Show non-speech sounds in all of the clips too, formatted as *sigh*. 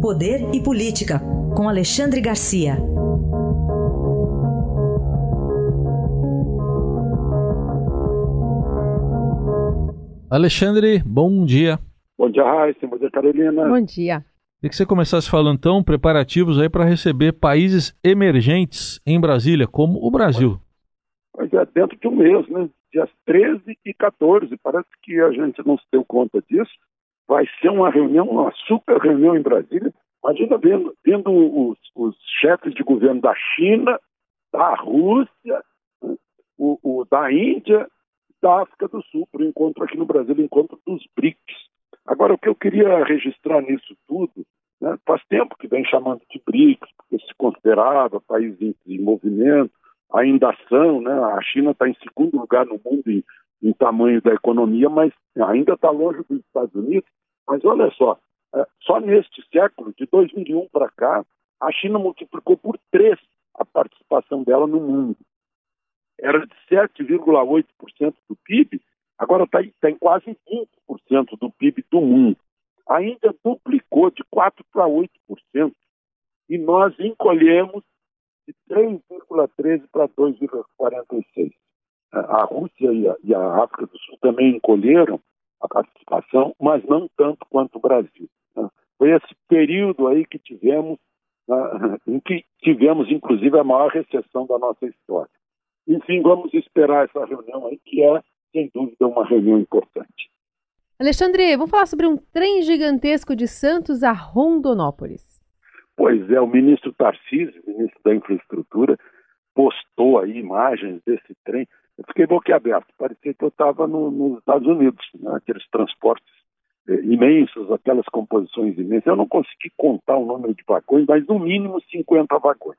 Poder e Política, com Alexandre Garcia. Alexandre, bom dia. Bom dia, Raíssa. Bom dia, Carolina. Bom dia. Queria que você começasse falando, então, preparativos aí para receber países emergentes em Brasília, como o Brasil. Pois é, dentro de um mês, né? Dias 13 e 14. Parece que a gente não se deu conta disso. Vai ser uma reunião, uma super reunião em Brasília, Imagina vendo, vendo os, os, chefes de governo da China, da Rússia, o, o, da Índia, da África do Sul, para o encontro aqui no Brasil, o encontro dos BRICS. Agora, o que eu queria registrar nisso tudo, né, faz tempo que vem chamando de BRICS, porque se considerava país em desenvolvimento, ainda são, né, a China está em segundo lugar no mundo em, em tamanho da economia, mas ainda está longe dos Estados Unidos. Mas olha só, é, só neste século, de 2001 para cá, a China multiplicou por três a participação dela no mundo. Era de 7,8% do PIB, agora está tá em quase 20% do PIB do mundo. A Índia duplicou de 4% para 8%. E nós encolhemos de 3,13% para 2,46%. A Rússia e a, e a África do Sul também encolheram a participação, mas não tanto quanto o Brasil. Foi esse período aí que tivemos, né, *laughs* em que tivemos, inclusive, a maior recessão da nossa história. Enfim, vamos esperar essa reunião aí, que é, sem dúvida, uma reunião importante. Alexandre, vamos falar sobre um trem gigantesco de Santos a Rondonópolis. Pois é, o ministro Tarcísio, ministro da Infraestrutura, postou aí imagens desse trem. Eu fiquei boquiaberto, parecia que eu estava no, nos Estados Unidos, né? aqueles transportes é, imensos, aquelas composições imensas. Eu não consegui contar o número de vagões, mas no mínimo 50 vagões.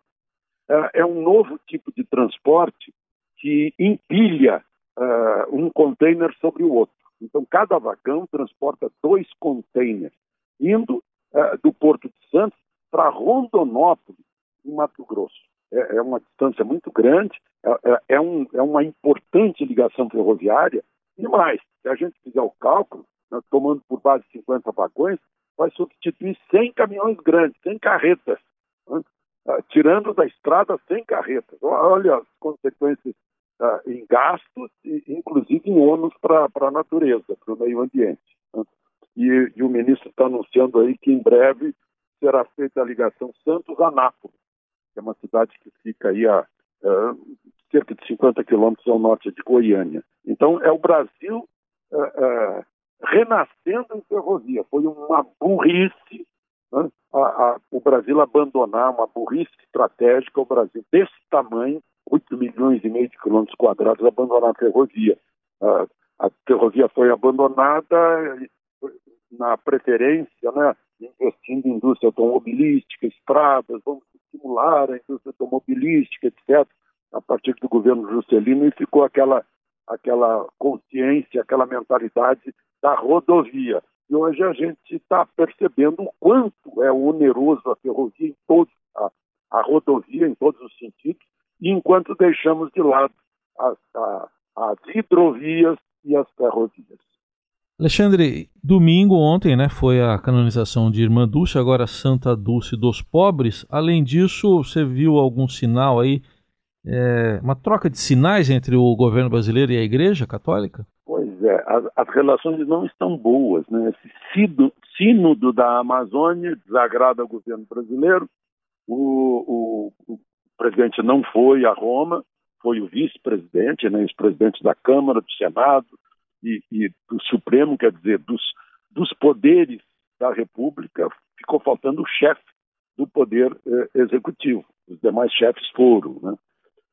É, é um novo tipo de transporte que empilha uh, um container sobre o outro. Então, cada vagão transporta dois containers, indo uh, do Porto de Santos para Rondonópolis, em Mato Grosso. É, é uma distância muito grande, é, é, é, um, é uma importante ligação ferroviária. E mais, se a gente fizer o cálculo, né, tomando por base 50 vagões, vai substituir 100 caminhões grandes, 100 carretas, né, ah, tirando da estrada 100 carretas. Olha as consequências uh, em gastos e, inclusive, em ônus para a natureza, para o meio ambiente. Né. E, e, o ministro está anunciando aí que em breve será feita a ligação Santos-Anápolis, é uma cidade que fica aí a uh, cerca de 50 quilômetros ao norte de Goiânia. Então, é o Brasil uh, renascendo em ferrovia. Foi uma burrice né? a, a, o Brasil abandonar, uma burrice estratégica, o Brasil desse tamanho, 8 milhões e meio de quilômetros quadrados, abandonar a ferrovia. A, a ferrovia foi abandonada na preferência, né? investindo em indústria automobilística, estradas, vamos estimular a indústria automobilística, etc., a partir do governo Juscelino, e ficou aquela, aquela consciência, aquela mentalidade da rodovia. E hoje a gente está percebendo o quanto é oneroso a ferrovia em todos, a, a rodovia em todos os sentidos, enquanto deixamos de lado as, a, as hidrovias e as ferrovias. Alexandre, domingo ontem, né, foi a canonização de Irmã Dulce, agora Santa Dulce dos Pobres. Além disso, você viu algum sinal aí, é, uma troca de sinais entre o governo brasileiro e a Igreja Católica? é, as, as, relações não estão boas. Né? Esse sínodo, sínodo da Amazônia desagrada o governo brasileiro. O, o, o presidente não foi a Roma, foi o vice-presidente, né, ex-presidente da Câmara, do Senado e, e, do Supremo, quer dizer, dos, dos poderes da República, ficou faltando o chefe do poder eh, executivo. Os demais chefes foram. Né?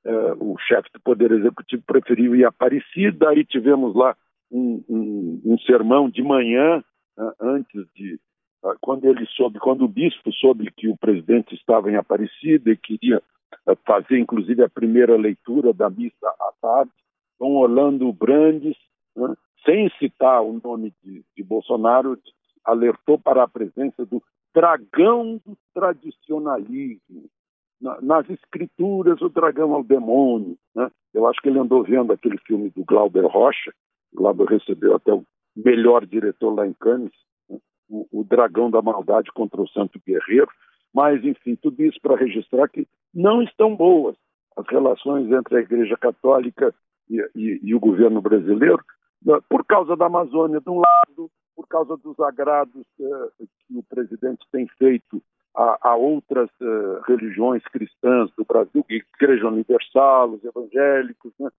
Eh, o chefe do Poder Executivo preferiu ir a Aparecida, aí tivemos lá um, um, um sermão de manhã, uh, antes de. Uh, quando ele soube, quando o bispo soube que o presidente estava em Aparecida e queria uh, fazer, inclusive, a primeira leitura da missa à tarde, Dom Orlando Brandes, né, sem citar o nome de, de Bolsonaro, alertou para a presença do dragão do tradicionalismo. nas escrituras, o dragão é o demônio. Né? Eu acho que ele andou vendo aquele filme do Glauber Rocha, Glauber recebeu até o melhor diretor lá em Cannes, né? o, o dragão da maldade contra o santo guerreiro. Mas, enfim, tudo isso para registrar que não estão boas as relações entre a Igreja Católica e, e, e o governo brasileiro, por causa da Amazônia, de um lado, por causa dos agrados uh, que o presidente tem feito a, a outras uh, religiões cristãs do Brasil, Igreja Universal, os evangélicos. Né?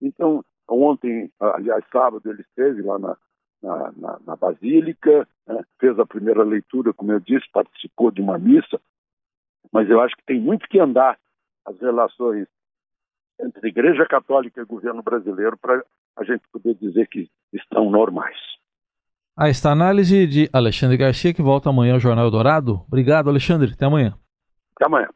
Então, ontem, aliás, sábado, ele esteve lá na, na, na, na Basílica, né? fez a primeira leitura, como eu disse, participou de uma missa, mas eu acho que tem muito que andar as relações entre Igreja Católica e governo brasileiro para a gente poder dizer que estão normais. A esta análise de Alexandre Garcia, que volta amanhã ao Jornal Dourado. Obrigado, Alexandre. Até amanhã. Até amanhã.